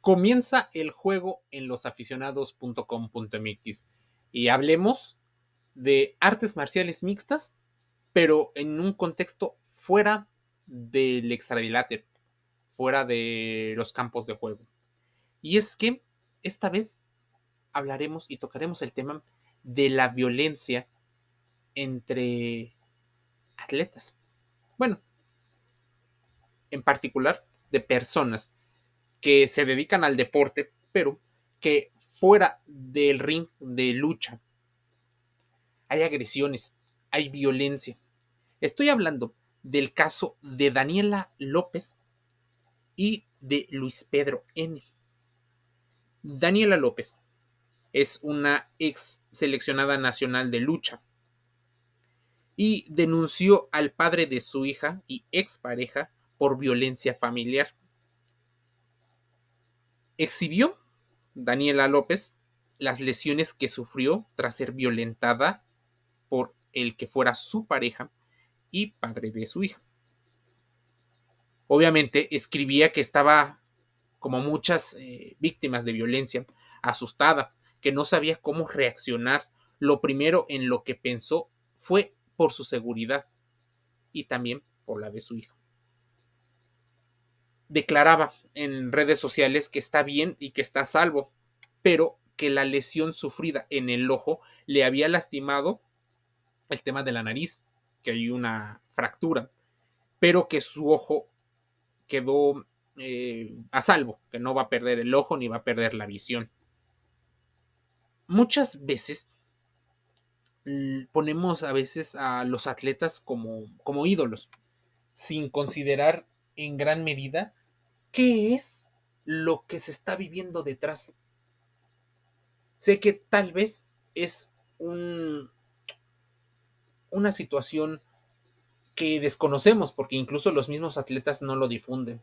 Comienza el juego en losaficionados.com.mx y hablemos de artes marciales mixtas, pero en un contexto fuera del extradiláter, fuera de los campos de juego. Y es que esta vez hablaremos y tocaremos el tema de la violencia entre atletas. Bueno, en particular de personas que se dedican al deporte, pero que fuera del ring de lucha hay agresiones, hay violencia. Estoy hablando del caso de Daniela López y de Luis Pedro N. Daniela López es una ex seleccionada nacional de lucha y denunció al padre de su hija y expareja por violencia familiar exhibió Daniela López las lesiones que sufrió tras ser violentada por el que fuera su pareja y padre de su hija. Obviamente escribía que estaba, como muchas eh, víctimas de violencia, asustada, que no sabía cómo reaccionar. Lo primero en lo que pensó fue por su seguridad y también por la de su hija declaraba en redes sociales que está bien y que está salvo, pero que la lesión sufrida en el ojo le había lastimado el tema de la nariz, que hay una fractura, pero que su ojo quedó eh, a salvo, que no va a perder el ojo ni va a perder la visión. Muchas veces ponemos a veces a los atletas como, como ídolos, sin considerar en gran medida ¿Qué es lo que se está viviendo detrás? Sé que tal vez es un, una situación que desconocemos porque incluso los mismos atletas no lo difunden.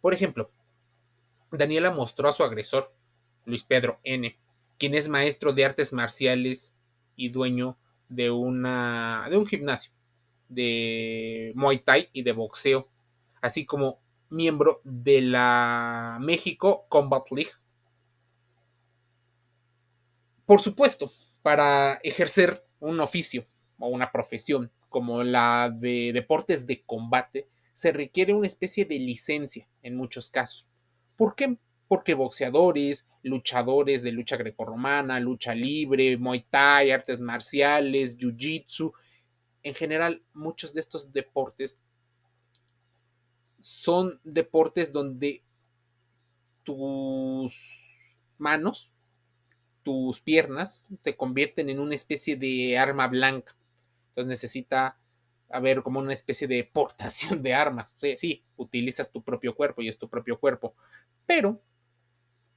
Por ejemplo, Daniela mostró a su agresor, Luis Pedro N., quien es maestro de artes marciales y dueño de, una, de un gimnasio de Muay Thai y de boxeo, así como miembro de la México Combat League. Por supuesto, para ejercer un oficio o una profesión como la de deportes de combate, se requiere una especie de licencia en muchos casos. ¿Por qué? Porque boxeadores, luchadores de lucha grecorromana, lucha libre, muay thai, artes marciales, jiu-jitsu, en general muchos de estos deportes son deportes donde tus manos, tus piernas se convierten en una especie de arma blanca. Entonces necesita haber como una especie de portación de armas. Sí, sí, utilizas tu propio cuerpo y es tu propio cuerpo. Pero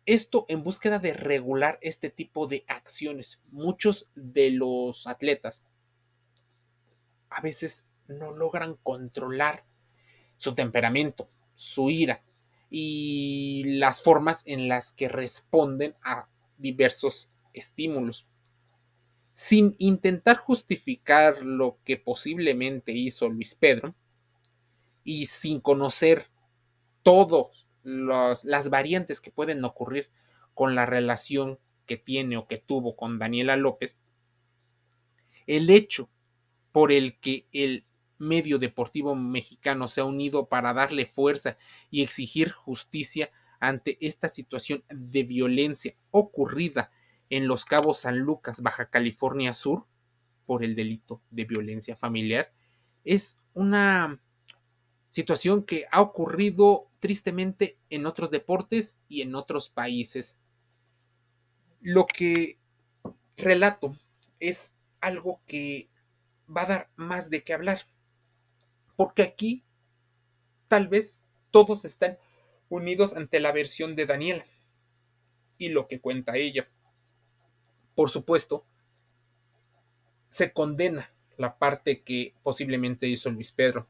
esto en búsqueda de regular este tipo de acciones. Muchos de los atletas a veces no logran controlar su temperamento, su ira y las formas en las que responden a diversos estímulos. Sin intentar justificar lo que posiblemente hizo Luis Pedro y sin conocer todas las variantes que pueden ocurrir con la relación que tiene o que tuvo con Daniela López, el hecho por el que el medio deportivo mexicano se ha unido para darle fuerza y exigir justicia ante esta situación de violencia ocurrida en Los Cabos San Lucas, Baja California Sur, por el delito de violencia familiar, es una situación que ha ocurrido tristemente en otros deportes y en otros países. Lo que relato es algo que va a dar más de qué hablar porque aquí tal vez todos están unidos ante la versión de Daniela y lo que cuenta ella. Por supuesto, se condena la parte que posiblemente hizo Luis Pedro.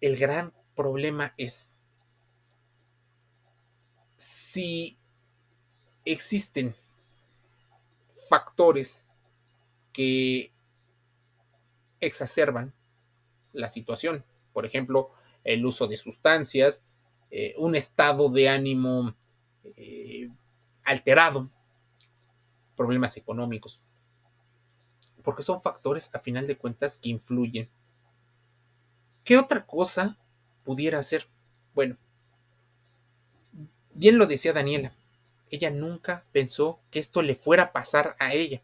El gran problema es si existen factores que exacerban la situación. Por ejemplo, el uso de sustancias, eh, un estado de ánimo eh, alterado, problemas económicos, porque son factores a final de cuentas que influyen. ¿Qué otra cosa pudiera ser? Bueno, bien lo decía Daniela, ella nunca pensó que esto le fuera a pasar a ella,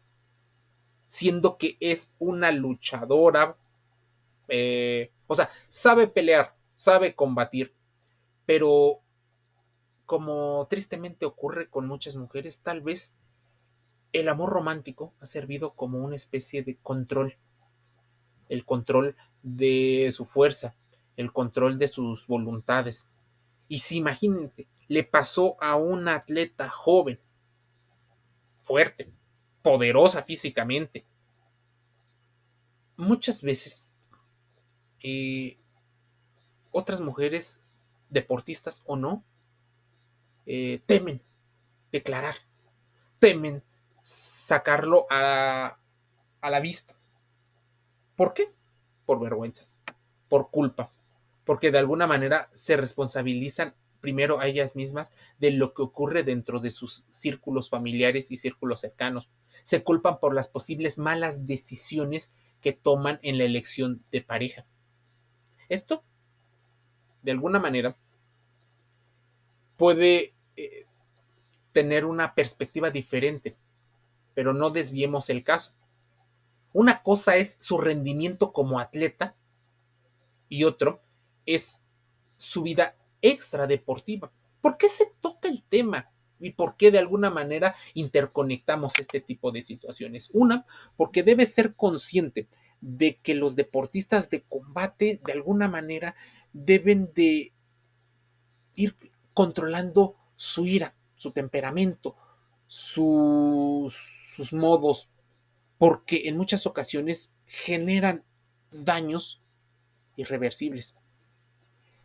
siendo que es una luchadora, eh, o sea, sabe pelear, sabe combatir, pero como tristemente ocurre con muchas mujeres, tal vez el amor romántico ha servido como una especie de control, el control de su fuerza, el control de sus voluntades. Y si imagínate, le pasó a una atleta joven, fuerte, poderosa físicamente. Muchas veces eh, otras mujeres, deportistas o no, eh, temen declarar, temen sacarlo a, a la vista. ¿Por qué? Por vergüenza, por culpa, porque de alguna manera se responsabilizan primero a ellas mismas de lo que ocurre dentro de sus círculos familiares y círculos cercanos. Se culpan por las posibles malas decisiones que toman en la elección de pareja. Esto, de alguna manera, puede eh, tener una perspectiva diferente, pero no desviemos el caso. Una cosa es su rendimiento como atleta y otro es su vida extra deportiva. ¿Por qué se toca el tema? ¿Y por qué de alguna manera interconectamos este tipo de situaciones? Una, porque debe ser consciente de que los deportistas de combate de alguna manera deben de ir controlando su ira, su temperamento, sus, sus modos, porque en muchas ocasiones generan daños irreversibles.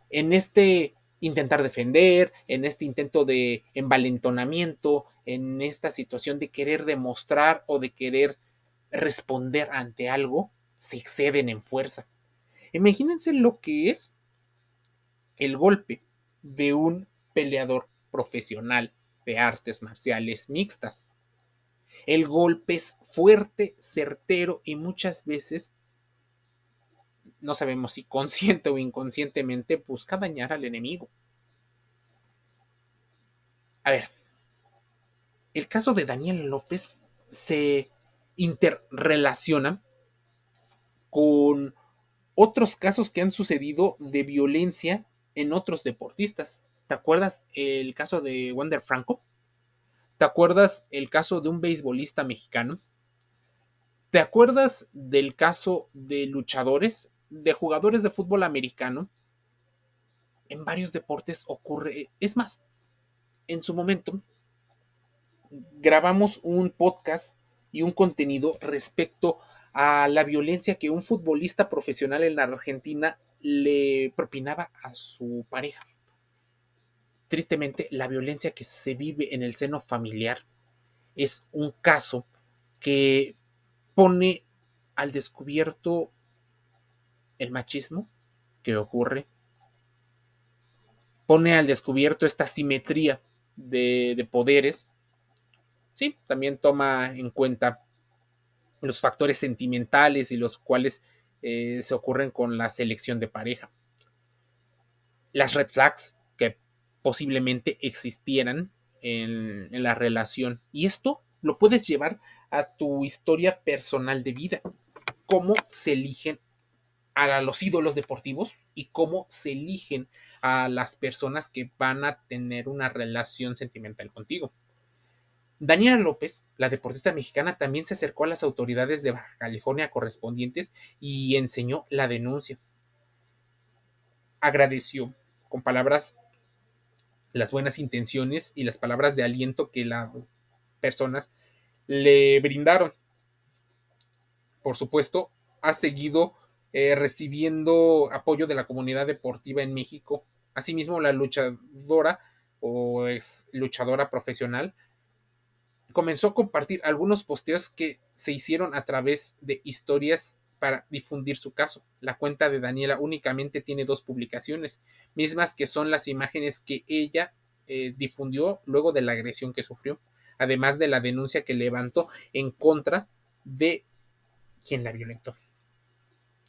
En este intentar defender, en este intento de envalentonamiento, en esta situación de querer demostrar o de querer responder ante algo, se exceden en fuerza. Imagínense lo que es el golpe de un peleador profesional de artes marciales mixtas. El golpe es fuerte, certero y muchas veces no sabemos si consciente o inconscientemente busca dañar al enemigo. A ver, el caso de Daniel López se interrelaciona con otros casos que han sucedido de violencia en otros deportistas. ¿Te acuerdas el caso de Wander Franco? ¿Te acuerdas el caso de un beisbolista mexicano? ¿Te acuerdas del caso de luchadores de jugadores de fútbol americano, en varios deportes ocurre, es más, en su momento grabamos un podcast y un contenido respecto a la violencia que un futbolista profesional en la Argentina le propinaba a su pareja. Tristemente, la violencia que se vive en el seno familiar es un caso que pone al descubierto el machismo que ocurre pone al descubierto esta simetría de, poderes. Sí, también toma en cuenta los factores sentimentales y los cuales eh, se ocurren con la selección de pareja. Las red flags que posiblemente existieran en, en la relación. Y esto lo puedes llevar a tu historia personal de vida. Cómo se eligen a los ídolos deportivos y cómo se eligen a las personas que van a tener una relación sentimental contigo. Daniela López, la deportista mexicana, también se acercó a las autoridades de Baja California correspondientes y enseñó la denuncia. Agradeció con palabras las buenas intenciones y las palabras de aliento que las personas le brindaron. Por supuesto, ha seguido eh, recibiendo apoyo de la comunidad deportiva en México. Asimismo, la luchadora o es luchadora profesional comenzó a compartir algunos posteos que se hicieron a través de historias para difundir su caso. La cuenta de Daniela únicamente tiene dos publicaciones, mismas que son las imágenes que ella eh, difundió luego de la agresión que sufrió, además de la denuncia que levantó en contra de quien la violentó.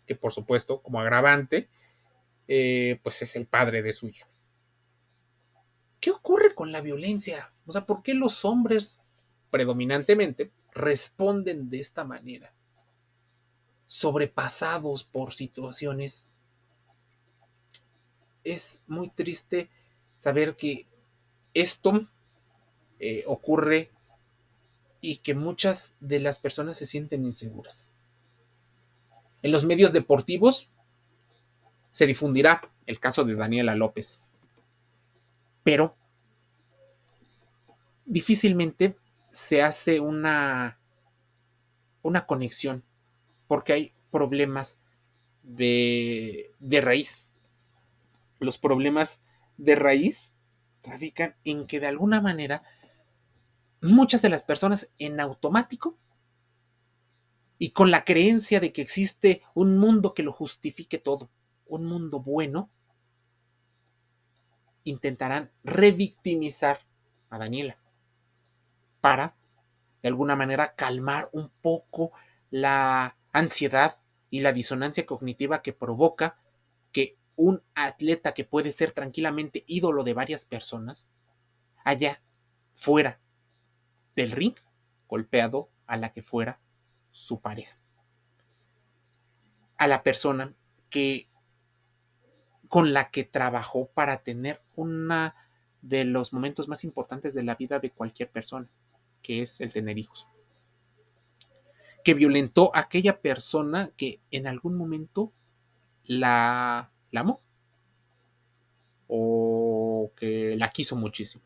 Que por supuesto, como agravante, eh, pues es el padre de su hijo. ¿Qué ocurre con la violencia? O sea, ¿por qué los hombres predominantemente responden de esta manera? sobrepasados por situaciones. Es muy triste saber que esto eh, ocurre y que muchas de las personas se sienten inseguras. En los medios deportivos se difundirá el caso de Daniela López, pero difícilmente se hace una, una conexión porque hay problemas de, raíz. Los problemas de raíz radican en que de alguna manera muchas de las personas en automático y con la creencia de que existe un mundo que lo justifique todo, un mundo bueno, intentarán revictimizar a Daniela para, de alguna manera, calmar un poco la ansiedad y la disonancia cognitiva que provoca que un atleta que puede ser tranquilamente ídolo de varias personas haya fuera del ring golpeado a la que fuera su pareja. A la persona que con la que trabajó para tener una de los momentos más importantes de la vida de cualquier persona, que es el tener hijos que violentó a aquella persona que en algún momento la, amó o que la quiso muchísimo.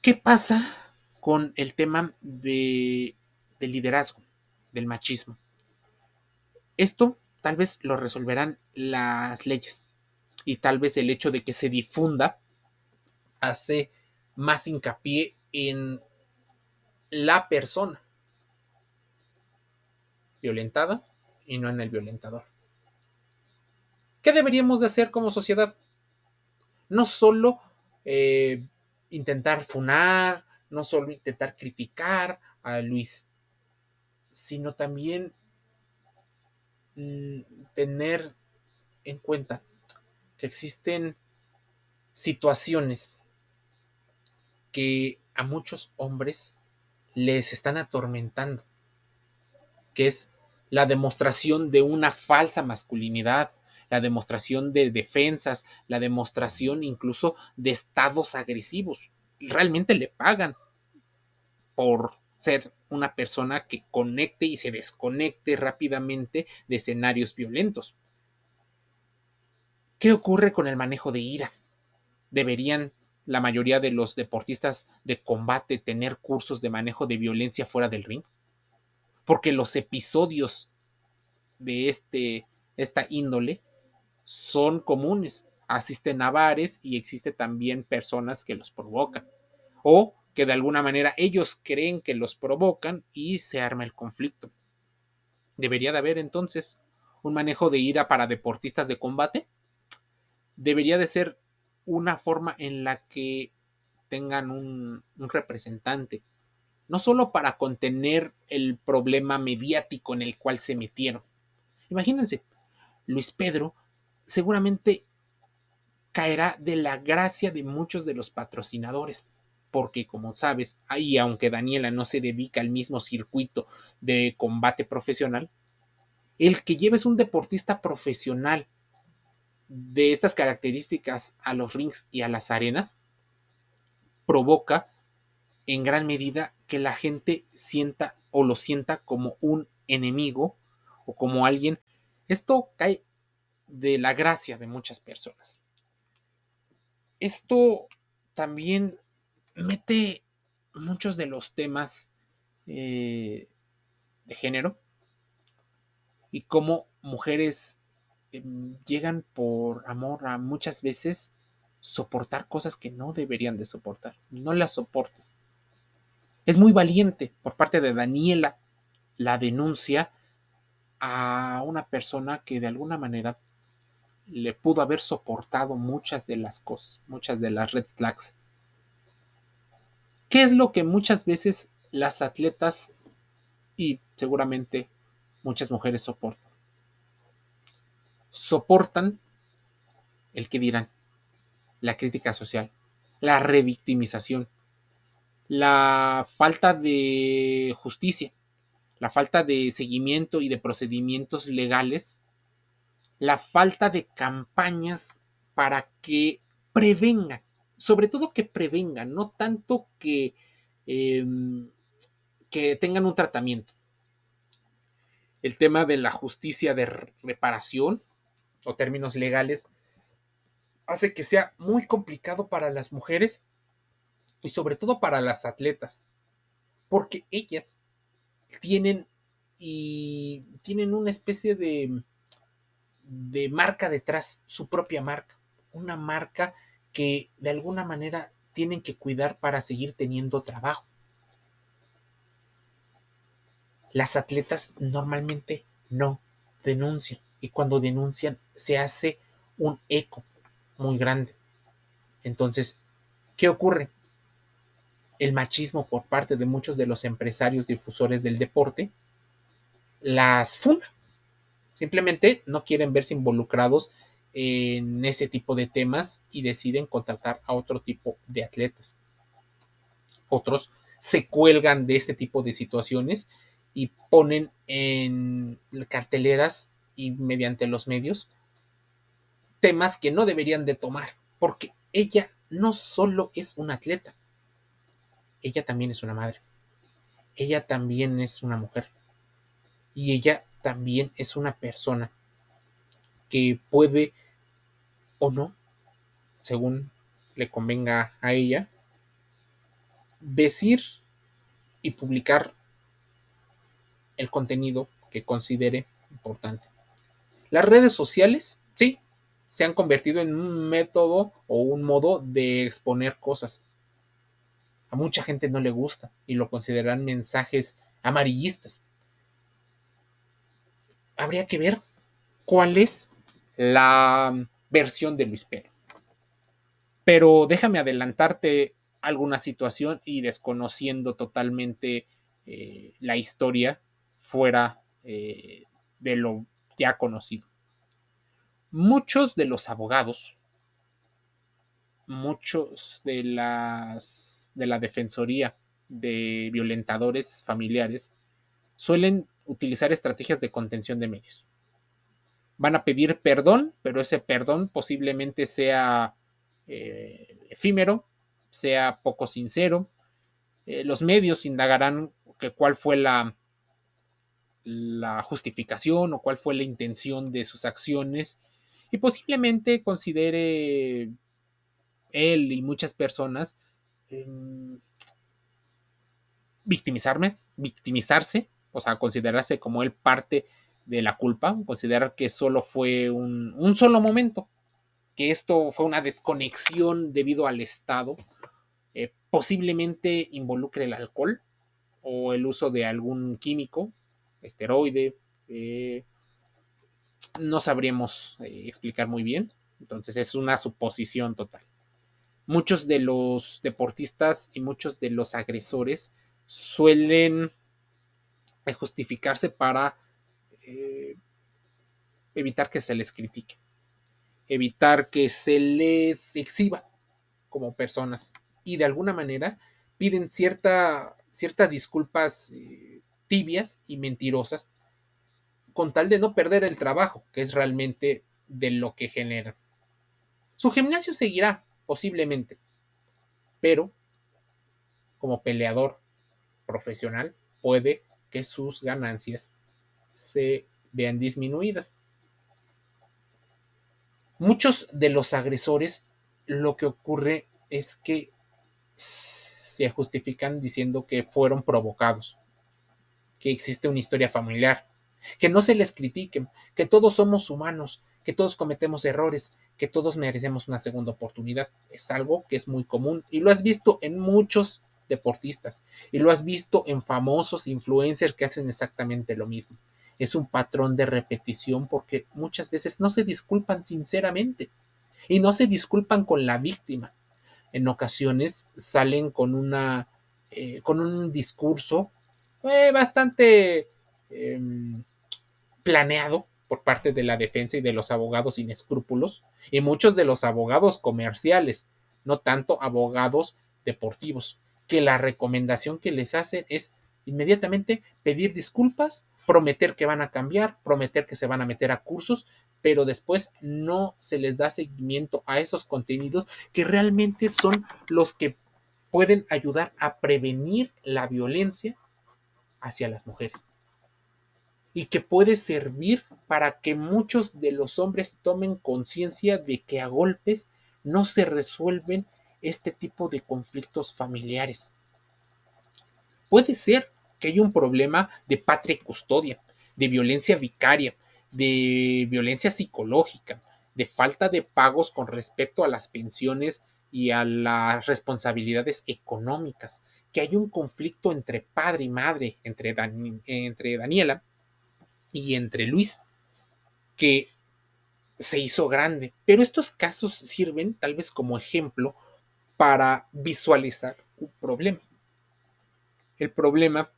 ¿Qué pasa con el tema de, del liderazgo, del machismo? Esto tal vez lo resolverán las leyes y tal vez el hecho de que se difunda hace más hincapié en la persona violentada y no en el violentador. ¿Qué deberíamos de hacer como sociedad? No solo eh, intentar funar, no solo intentar criticar a Luis, sino también mm, tener en cuenta que existen situaciones que a muchos hombres les están atormentando, que es la demostración de una falsa masculinidad, la demostración de defensas, la demostración incluso de estados agresivos. Realmente le pagan por ser una persona que conecte y se desconecte rápidamente de escenarios violentos. ¿Qué ocurre con el manejo de ira? ¿Deberían la mayoría de los deportistas de combate tener cursos de manejo de violencia fuera del ring? Porque los episodios de este, esta índole son comunes. Asisten a y existe también personas que los provocan. O que de alguna manera ellos creen que los provocan y se arma el conflicto. ¿Debería de haber entonces un manejo de ira para deportistas de combate? ¿Debería de ser una forma en la que tengan un, representante, no solo para contener el problema mediático en el cual se metieron. Imagínense, Luis Pedro seguramente caerá de la gracia de muchos de los patrocinadores, porque como sabes, ahí aunque Daniela no se dedica al mismo circuito de combate profesional, el que lleves un deportista profesional de estas características a los rings y a las arenas provoca en gran medida que la gente sienta o lo sienta como un enemigo o como alguien. Esto cae de la gracia de muchas personas. Esto también mete muchos de los temas eh, de género y cómo mujeres Em, llegan por amor a muchas veces soportar cosas que no deberían de soportar. No las soportes. Es muy valiente por parte de Daniela la denuncia a una persona que de alguna manera le pudo haber soportado muchas de las cosas, muchas de las red flags. ¿Qué es lo que muchas veces las atletas y seguramente muchas mujeres soportan? Soportan el que dirán, la crítica social, la revictimización, la falta de justicia, la falta de seguimiento y de procedimientos legales, la falta de campañas para que prevengan, sobre todo que prevengan, no tanto que, em, que tengan un tratamiento. El tema de la justicia de reparación o términos legales hace que sea muy complicado para las mujeres y sobre todo para las atletas, porque ellas tienen y tienen una especie de, de marca detrás, su propia marca, una marca que de alguna manera tienen que cuidar para seguir teniendo trabajo. Las atletas normalmente no denuncian y cuando denuncian se hace un eco muy grande. Entonces, ¿qué ocurre? el machismo por parte de muchos de los empresarios difusores del deporte las funda. Simplemente no quieren verse involucrados en ese tipo de temas y deciden contratar a otro tipo de atletas. Otros se cuelgan de este tipo de situaciones y ponen en carteleras y mediante los medios temas que no deberían de tomar, porque ella no solo es una atleta, ella también es una madre. Ella también es una mujer. Y ella también es una persona que puede o no, según le convenga a ella, decir y publicar el contenido que considere importante. Las redes sociales, sí, se han convertido en un método o un modo de exponer cosas a mucha gente no le gusta y lo consideran mensajes amarillistas. Habría que ver cuál es la versión de Luis Pedro. Pero déjame adelantarte alguna situación y desconociendo totalmente eh, la historia fuera eh, de lo ya conocido. Muchos de los abogados, muchos de las de la Defensoría de Violentadores Familiares suelen utilizar estrategias de contención de medios. Van a pedir perdón, pero ese perdón posiblemente sea eh, efímero, sea poco sincero. Eh, los medios indagarán que cuál fue la, la justificación o cuál fue la intención de sus acciones y posiblemente considere él y muchas personas victimizarme, victimizarse, o sea, considerarse como él parte de la culpa, considerar que solo fue un, solo momento, que esto fue una desconexión debido al Estado, eh, posiblemente involucre el alcohol o el uso de algún químico, esteroide, eh, no sabríamos eh, explicar muy bien, entonces es una suposición total. Muchos de los deportistas y muchos de los agresores suelen justificarse para eh, evitar que se les critique, evitar que se les exhiba como personas. Y de alguna manera piden cierta, ciertas disculpas eh, tibias y mentirosas con tal de no perder el trabajo, que es realmente de lo que genera. Su gimnasio seguirá, posiblemente. Pero como peleador profesional puede que sus ganancias se vean disminuidas. Muchos de los agresores lo que ocurre es que se justifican diciendo que fueron provocados, que existe una historia familiar, que no se les critiquen, que todos somos humanos, que todos cometemos errores, que todos merecemos una segunda oportunidad. Es algo que es muy común y lo has visto en muchos deportistas y lo has visto en famosos influencers que hacen exactamente lo mismo. Es un patrón de repetición porque muchas veces no se disculpan sinceramente y no se disculpan con la víctima. En ocasiones salen con una eh, con un discurso eh, bastante em, planeado por parte de la defensa y de los abogados sin escrúpulos y muchos de los abogados comerciales, no tanto abogados deportivos, que la recomendación que les hacen es inmediatamente pedir disculpas, prometer que van a cambiar, prometer que se van a meter a cursos, pero después no se les da seguimiento a esos contenidos que realmente son los que pueden ayudar a prevenir la violencia hacia las mujeres y que puede servir para que muchos de los hombres tomen conciencia de que a golpes no se resuelven este tipo de conflictos familiares. Puede ser que haya un problema de patria y custodia, de violencia vicaria, de violencia psicológica, de falta de pagos con respecto a las pensiones y a las responsabilidades económicas, que hay un conflicto entre padre y madre, entre, entre Daniela y entre Luis, que se hizo grande. Pero estos casos sirven tal vez como ejemplo para visualizar un problema. El problema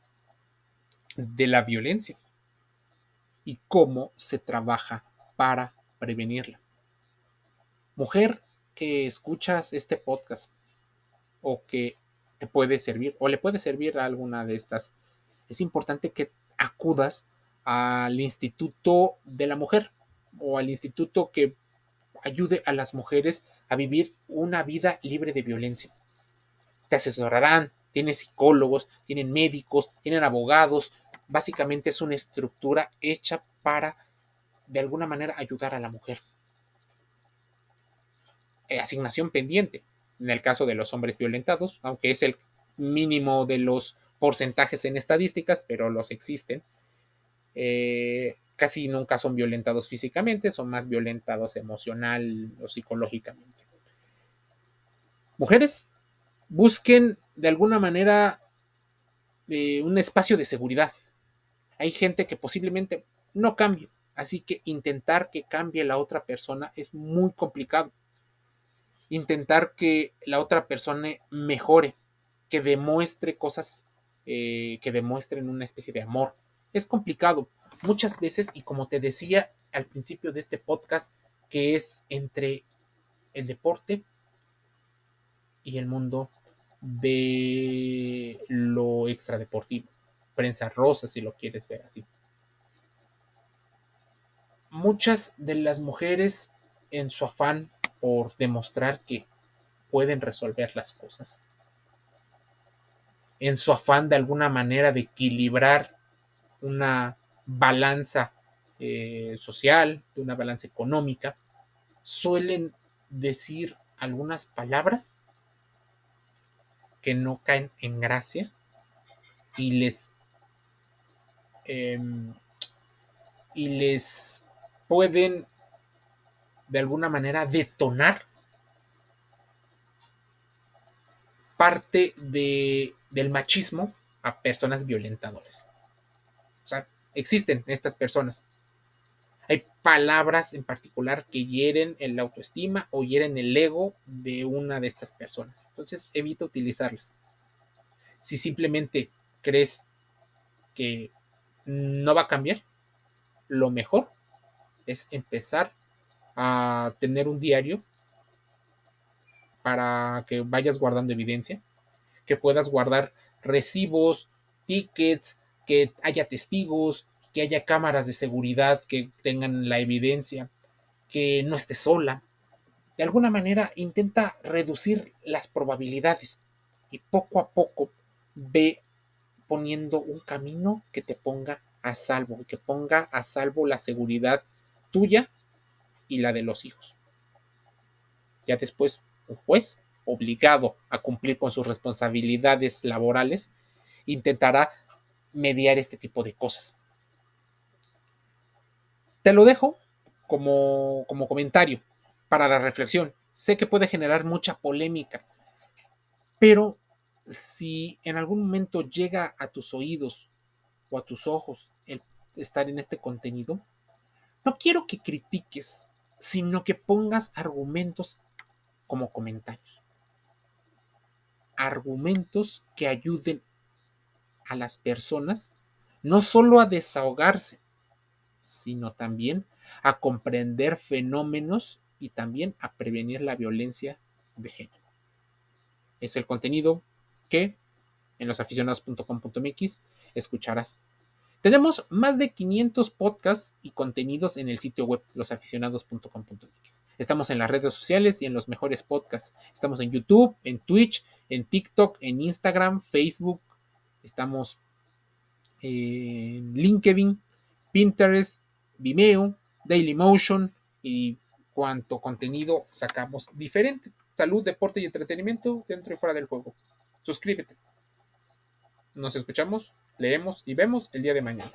de la violencia y cómo se trabaja para prevenirla. Mujer que escuchas este podcast o que te puede servir o le puede servir a alguna de estas, es importante que acudas al Instituto de la Mujer o al instituto que ayude a las mujeres a vivir una vida libre de violencia. Te asesorarán, tienen psicólogos, tienen médicos, tienen abogados. Básicamente es una estructura hecha para, de alguna manera, ayudar a la mujer. Eh, asignación pendiente, en el caso de los hombres violentados, aunque es el mínimo de los porcentajes en estadísticas, pero los existen. Eh, casi nunca son violentados físicamente, son más violentados emocional o psicológicamente. Mujeres, busquen de alguna manera eh, un espacio de seguridad. Hay gente que posiblemente no cambie, así que intentar que cambie la otra persona es muy complicado. Intentar que la otra persona mejore, que demuestre cosas, eh, que demuestren una especie de amor, es complicado muchas veces, y como te decía al principio de este podcast, que es entre el deporte y el mundo de lo extradeportivo. Prensa rosa, si lo quieres ver así. Muchas de las mujeres, en su afán por demostrar que pueden resolver las cosas, en su afán de alguna manera de equilibrar una balanza eh, social, de una balanza económica, suelen decir algunas palabras que no caen en gracia y les em, y les pueden de alguna manera detonar parte de, del machismo a personas violentadoras. O sea, existen estas personas. Hay palabras en particular que hieren el autoestima o hieren el ego de una de estas personas. Entonces evita utilizarlas. Si simplemente crees que no va a cambiar, lo mejor es empezar a tener un diario para que vayas guardando evidencia, que puedas guardar recibos, tickets, que haya testigos, que haya cámaras de seguridad que tengan la evidencia, que no esté sola. De alguna manera intenta reducir las probabilidades y poco a poco ve poniendo un camino que te ponga a salvo, que ponga a salvo la seguridad tuya y la de los hijos. Ya después, un juez obligado a cumplir con sus responsabilidades laborales intentará mediar este tipo de cosas. Te lo dejo como, como comentario para la reflexión. Sé que puede generar mucha polémica, pero si en algún momento llega a tus oídos o a tus ojos el estar en este contenido, no quiero que critiques, sino que pongas argumentos como comentarios. Argumentos que ayuden a las personas no solo a desahogarse, sino también a comprender fenómenos y también a prevenir la violencia de género. Es el contenido que en losaficionados.com.mx escucharás. Tenemos más de 500 podcasts y contenidos en el sitio web losaficionados.com.mx. Estamos en las redes sociales y en los mejores podcasts. Estamos en YouTube, en Twitch, en TikTok, en Instagram, Facebook. Estamos en LinkedIn, Pinterest, Vimeo, Dailymotion y cuanto contenido sacamos diferente. Salud, deporte y entretenimiento dentro y fuera del juego. Suscríbete. Nos escuchamos, leemos y vemos el día de mañana.